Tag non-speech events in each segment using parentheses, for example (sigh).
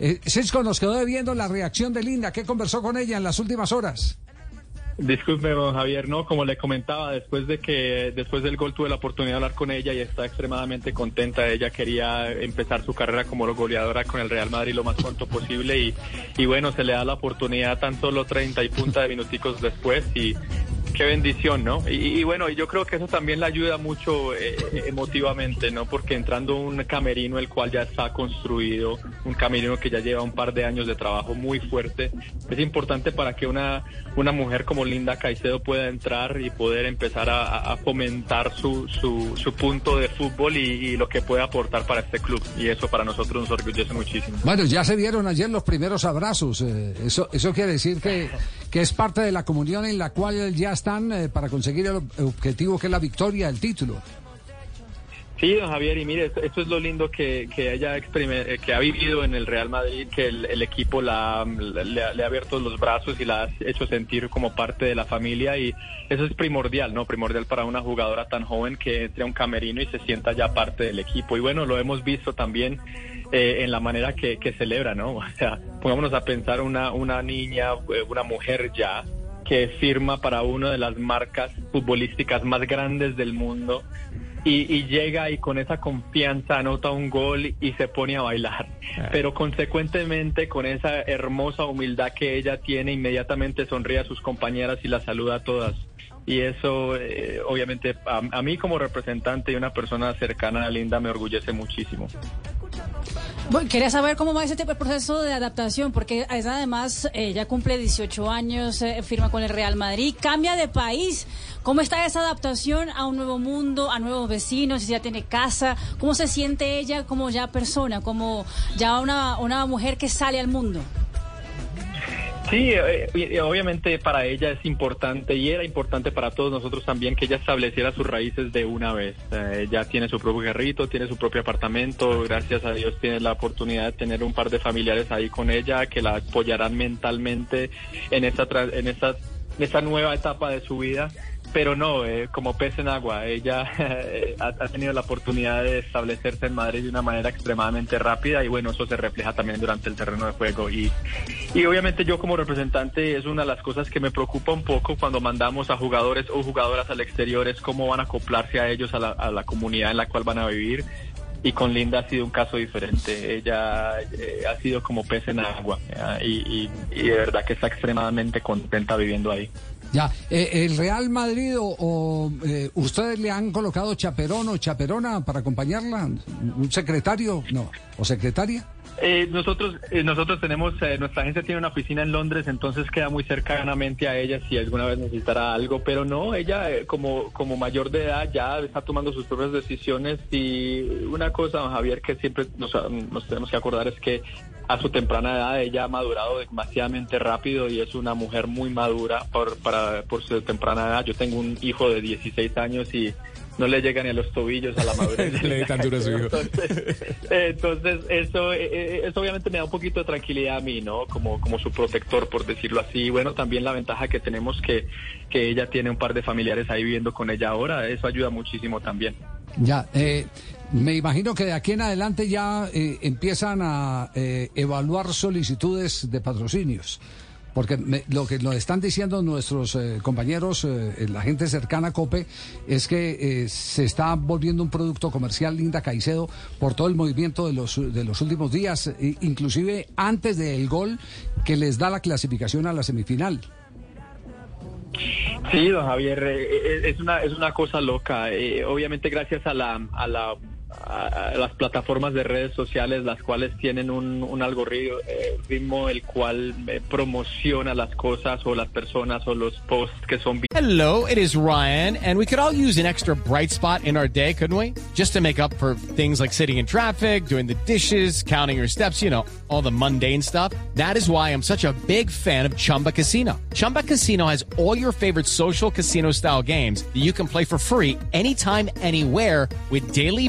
Eh, Cisco nos quedó debiendo la reacción de Linda. ¿Qué conversó con ella en las últimas horas? Disculpe, don Javier, no, como le comentaba, después de que después del gol tuve la oportunidad de hablar con ella y está extremadamente contenta. Ella quería empezar su carrera como goleadora con el Real Madrid lo más pronto posible y, y bueno, se le da la oportunidad tan solo 30 y punta de minuticos después y qué bendición, ¿no? Y, y, bueno, yo creo que eso también le ayuda mucho eh, emotivamente, ¿no? Porque entrando un camerino el cual ya está construido, un camerino que ya lleva un par de años de trabajo muy fuerte, es importante para que una, una mujer como Linda Caicedo pueda entrar y poder empezar a, a fomentar su, su, su, punto de fútbol y, y, lo que puede aportar para este club. Y eso para nosotros nos orgullece muchísimo. Bueno, ya se vieron ayer los primeros abrazos. Eh, eso, eso quiere decir que, que es parte de la comunión en la cual ya están eh, para conseguir el objetivo que es la victoria, el título. Sí, don Javier, y mire, esto es lo lindo que, que ella que ha vivido en el Real Madrid, que el, equipo la, le, le, ha abierto los brazos y la ha hecho sentir como parte de la familia y eso es primordial, ¿no? Primordial para una jugadora tan joven que entre a un camerino y se sienta ya parte del equipo. Y bueno, lo hemos visto también eh, en la manera que, que celebra, ¿no? (laughs) O sea, pongámonos a pensar una, una niña, eh, una mujer ya que firma para una de las marcas futbolísticas más grandes del mundo y, y, llega y con esa confianza anota un gol y se pone a bailar. Pero consecuentemente con esa hermosa humildad que ella tiene, inmediatamente sonríe a sus compañeras y las saluda a todas. Y eso, eh, obviamente, a, a, mí como representante y una persona cercana a Linda me orgullece muchísimo. Bueno, quería saber cómo va ese tipo de proceso de adaptación, porque además ella eh, cumple 18 años, eh, firma con el Real Madrid, cambia de país. ¿Cómo está esa adaptación a un nuevo mundo, a nuevos vecinos, si ya tiene casa? ¿Cómo se siente ella como ya persona, como ya una, una mujer que sale al mundo? Sí, eh, obviamente para ella es importante y era importante para todos nosotros también que ella estableciera sus raíces de una vez. Eh, ya tiene su propio guerrito, tiene su propio apartamento, gracias a Dios tiene la oportunidad de tener un par de familiares ahí con ella que la apoyarán mentalmente en esta, en esta, esta nueva etapa de su vida pero no, eh, como pez en agua. Ella (laughs) eh, ha, tenido la oportunidad de establecerse en Madrid de una manera extremadamente rápida y bueno, eso se refleja también durante el terreno de juego. Y, y obviamente yo como representante es una de las cosas que me preocupa un poco cuando mandamos a jugadores o jugadoras al exterior, es cómo van a acoplarse a ellos, a la comunidad en la cual van a vivir y con Linda ha sido un caso diferente. Ella eh, ha sido como pez en agua y, y, y, de verdad que está extremadamente contenta viviendo ahí. Ya, eh, ¿el Real Madrid o, o eh, ustedes le han colocado chaperón o chaperona para acompañarla? ¿Un secretario? No, ¿o secretaria? Eh, nosotros eh, nosotros tenemos, eh, nuestra agencia tiene una oficina en Londres, entonces queda muy cercanamente a ella si alguna vez necesitara algo, pero no, ella eh, como, como mayor de edad ya está tomando sus propias decisiones y una cosa, don Javier, que siempre nos, nos tenemos que acordar es que a su temprana edad ella ha madurado demasiadamente rápido y es una mujer muy madura por, para, por su temprana edad. Yo tengo un hijo de 16 años y no le llegan ni a los tobillos a la madurez. (laughs) le tan duro a su hijo. Entonces, entonces eso, eso obviamente me da un poquito de tranquilidad a mí, ¿no? Como, como su protector, por decirlo así. Bueno, también la ventaja que tenemos que, que ella tiene un par de familiares ahí viviendo con ella ahora, eso ayuda muchísimo también. Ya, eh, me imagino que de aquí en adelante ya eh, empiezan a eh, evaluar solicitudes de patrocinios. Porque me, lo que nos están diciendo nuestros eh, compañeros, eh, la gente cercana a COPE, es que eh, se está volviendo un producto comercial Linda Caicedo por todo el movimiento de los, de los últimos días, inclusive antes del gol que les da la clasificación a la semifinal. Sí, don Javier, es una, es una cosa loca. obviamente gracias a la, a la las plataformas de redes sociales, las cuales tienen un, un algoritmo el cual eh, promociona las cosas o las personas o los posts que son. Hello, it is Ryan, and we could all use an extra bright spot in our day, couldn't we? Just to make up for things like sitting in traffic, doing the dishes, counting your steps, you know, all the mundane stuff. That is why I'm such a big fan of Chumba Casino. Chumba Casino has all your favorite social casino style games that you can play for free anytime, anywhere with daily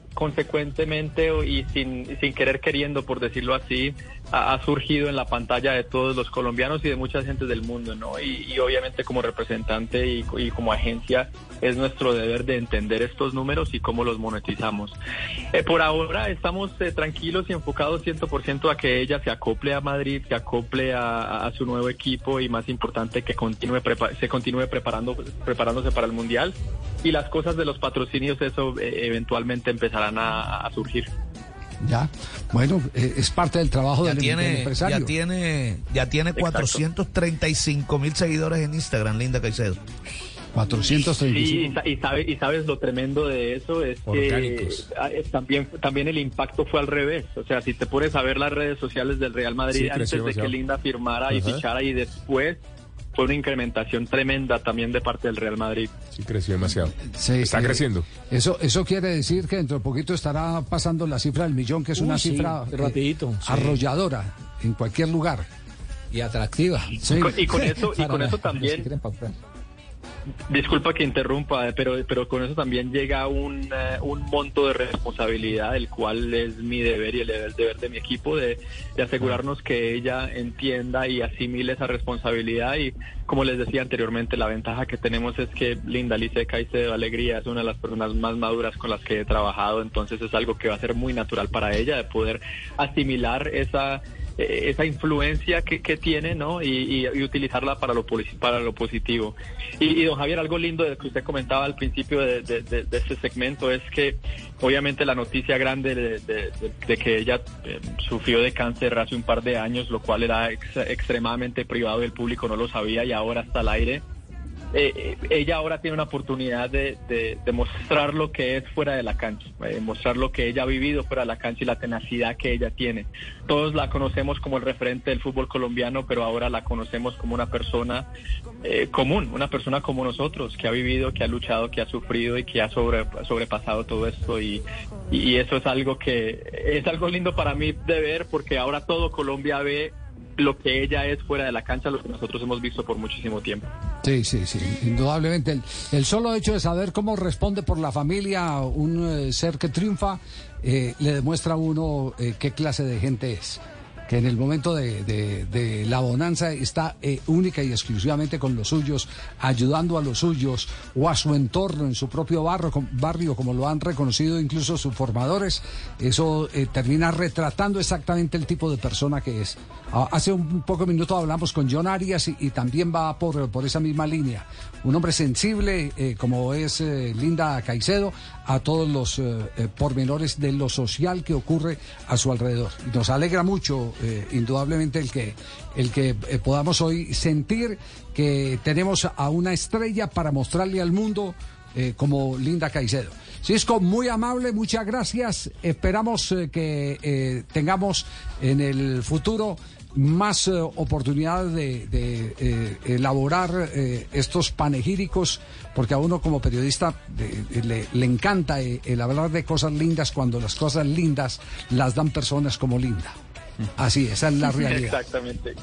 consecuentemente y sin, sin querer queriendo, por decirlo así, ha, surgido en la pantalla de todos los colombianos y de muchas gentes del mundo, ¿no? Y, obviamente como representante y, como agencia es nuestro deber de entender estos números y cómo los monetizamos. Eh, por ahora estamos eh, tranquilos y enfocados 100% a que ella se acople a Madrid, se acople a, su nuevo equipo y más importante que continúe se continúe preparando, preparándose para el Mundial y las cosas de los patrocinios eso eh, eventualmente empezarán a surgir. Ya, bueno, eh, es parte del trabajo del, tiene, empresario. Ya tiene, ya tiene 435 mil seguidores en Instagram, Linda Caicedo. 435. Sí, y, sabes, y sabes lo tremendo de eso es que también, también el impacto fue al revés. O sea, si te pones a ver las redes sociales del Real Madrid antes de que Linda firmara y fichara y después fue una incrementación tremenda también de parte del Real Madrid. Sí, creció demasiado. Está creciendo. Eso, eso quiere decir que dentro de poquito estará pasando la cifra del millón, que es una cifra rapidito, arrolladora en cualquier lugar. Y atractiva. Y con, (laughs) eso, y con eso también... Disculpa que interrumpa, pero, pero con eso también llega un, eh, un monto de responsabilidad, el cual es mi deber y el deber, de mi equipo de, asegurarnos que ella entienda y asimile esa responsabilidad. Y como les decía anteriormente, la ventaja que tenemos es que Linda Lice Caicedo Alegría es una de las personas más maduras con las que he trabajado, entonces es algo que va a ser muy natural para ella de poder asimilar esa eh, esa influencia que, que tiene, ¿no? Y, utilizarla para lo, para lo positivo. Y, don Javier, algo lindo de que usted comentaba al principio de, de, este segmento es que obviamente la noticia grande de, que ella eh, sufrió de cáncer hace un par de años, lo cual era extremadamente privado y el público no lo sabía y ahora está al aire eh, ella ahora tiene una oportunidad de, de, mostrar lo que es fuera de la cancha, eh, mostrar lo que ella ha vivido fuera de la cancha y la tenacidad que ella tiene. Todos la conocemos como el referente del fútbol colombiano, pero ahora la conocemos como una persona eh, común, una persona como nosotros, que ha vivido, que ha luchado, que ha sufrido y que ha sobre, sobrepasado todo esto. Y, y eso es algo que es algo lindo para mí de ver, porque ahora todo Colombia ve lo que ella es fuera de la cancha, lo que nosotros hemos visto por muchísimo tiempo. Sí, sí, sí, indudablemente. El, solo hecho de saber cómo responde por la familia un eh, ser que triunfa, eh, le demuestra a uno eh, qué clase de gente es en el momento de, la bonanza está eh, única y exclusivamente con los suyos, ayudando a los suyos o a su entorno en su propio barrio, barrio como lo han reconocido incluso sus formadores, eso eh, termina retratando exactamente el tipo de persona que es. Ah, hace un poco minuto hablamos con John Arias y, también va por, esa misma línea. Un hombre sensible eh, como es Linda Caicedo a todos los pormenores de lo social que ocurre a su alrededor. Nos alegra mucho eh, indudablemente el que, el que eh, podamos hoy sentir que tenemos a una estrella para mostrarle al mundo eh, como Linda Caicedo. Cisco, muy amable, muchas gracias. Esperamos que tengamos en el futuro más oportunidades de, elaborar estos panegíricos, porque a uno como periodista le, le, encanta el hablar de cosas lindas cuando las cosas lindas las dan personas como Linda. Así, esa es la (laughs) realidad. Exactamente.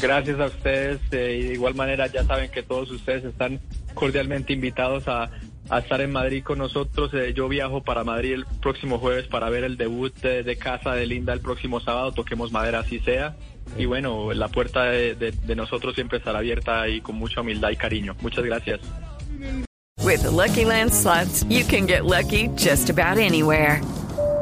Gracias a ustedes. y de igual manera, ya saben que todos ustedes están cordialmente invitados a, estar en Madrid con nosotros. Eh, yo viajo para Madrid el próximo jueves para ver el debut de, casa de Linda el próximo sábado. Toquemos madera, así sea. Y bueno, la puerta de, de nosotros siempre estará abierta y con mucha humildad y cariño. Muchas gracias. With the Lucky Land slots, you can get lucky just about anywhere.